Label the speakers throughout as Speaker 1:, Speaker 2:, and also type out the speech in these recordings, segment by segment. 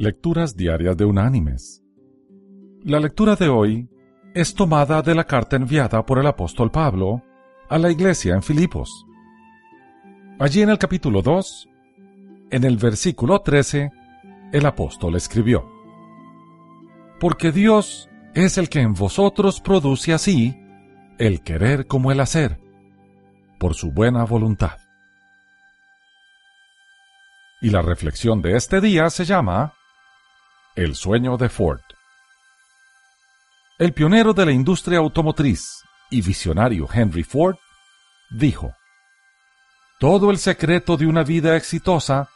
Speaker 1: Lecturas Diarias de Unánimes. La lectura de hoy es tomada de la carta enviada por el apóstol Pablo a la iglesia en Filipos. Allí en el capítulo 2, en el versículo 13, el apóstol escribió, Porque Dios es el que en vosotros produce así el querer como el hacer, por su buena voluntad. Y la reflexión de este día se llama el sueño de Ford. El pionero de la industria automotriz y visionario Henry Ford dijo, Todo el secreto de una vida exitosa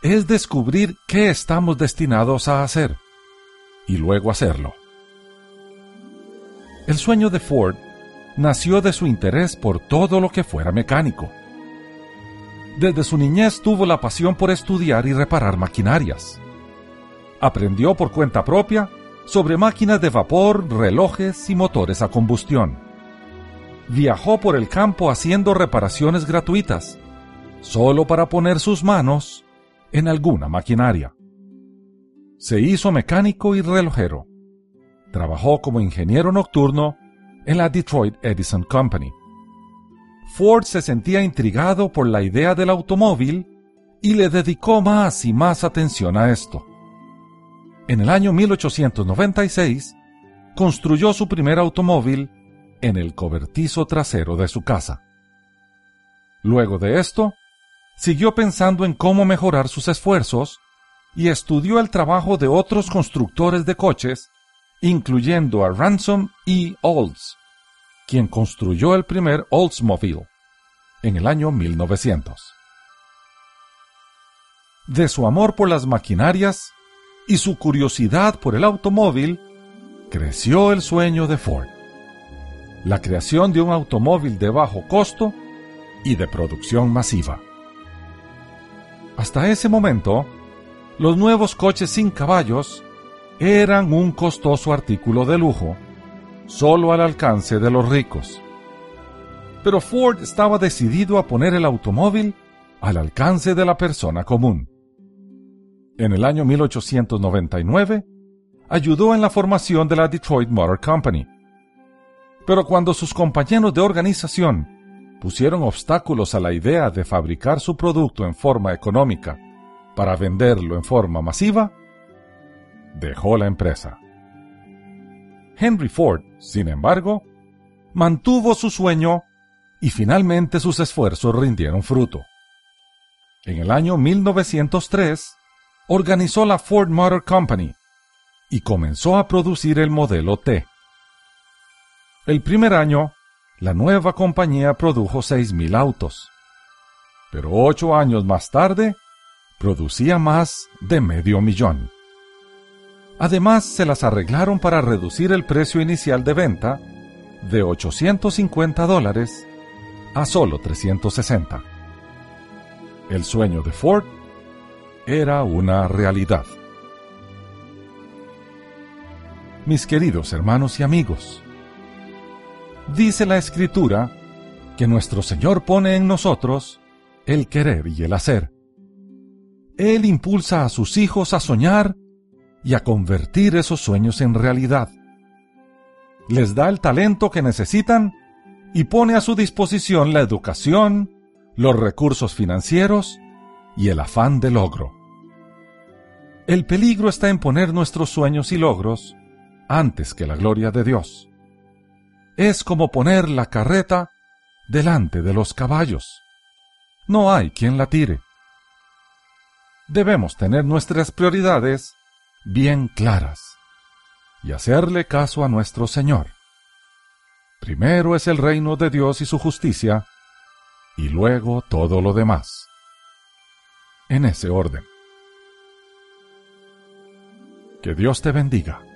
Speaker 1: es descubrir qué estamos destinados a hacer y luego hacerlo. El sueño de Ford nació de su interés por todo lo que fuera mecánico. Desde su niñez tuvo la pasión por estudiar y reparar maquinarias aprendió por cuenta propia sobre máquinas de vapor, relojes y motores a combustión. Viajó por el campo haciendo reparaciones gratuitas, solo para poner sus manos en alguna maquinaria. Se hizo mecánico y relojero. Trabajó como ingeniero nocturno en la Detroit Edison Company. Ford se sentía intrigado por la idea del automóvil y le dedicó más y más atención a esto en el año 1896, construyó su primer automóvil en el cobertizo trasero de su casa. Luego de esto, siguió pensando en cómo mejorar sus esfuerzos y estudió el trabajo de otros constructores de coches, incluyendo a Ransom E. Olds, quien construyó el primer Oldsmobile en el año 1900. De su amor por las maquinarias y su curiosidad por el automóvil, creció el sueño de Ford. La creación de un automóvil de bajo costo y de producción masiva. Hasta ese momento, los nuevos coches sin caballos eran un costoso artículo de lujo, solo al alcance de los ricos. Pero Ford estaba decidido a poner el automóvil al alcance de la persona común en el año 1899, ayudó en la formación de la Detroit Motor Company. Pero cuando sus compañeros de organización pusieron obstáculos a la idea de fabricar su producto en forma económica para venderlo en forma masiva, dejó la empresa. Henry Ford, sin embargo, mantuvo su sueño y finalmente sus esfuerzos rindieron fruto. En el año 1903, organizó la Ford Motor Company y comenzó a producir el modelo T. El primer año, la nueva compañía produjo 6.000 autos, pero ocho años más tarde, producía más de medio millón. Además, se las arreglaron para reducir el precio inicial de venta de 850 dólares a solo 360. El sueño de Ford era una realidad. Mis queridos hermanos y amigos, dice la Escritura que nuestro Señor pone en nosotros el querer y el hacer. Él impulsa a sus hijos a soñar y a convertir esos sueños en realidad. Les da el talento que necesitan y pone a su disposición la educación, los recursos financieros y el afán de logro. El peligro está en poner nuestros sueños y logros antes que la gloria de Dios. Es como poner la carreta delante de los caballos. No hay quien la tire. Debemos tener nuestras prioridades bien claras y hacerle caso a nuestro Señor. Primero es el reino de Dios y su justicia, y luego todo lo demás en ese orden. Que Dios te bendiga.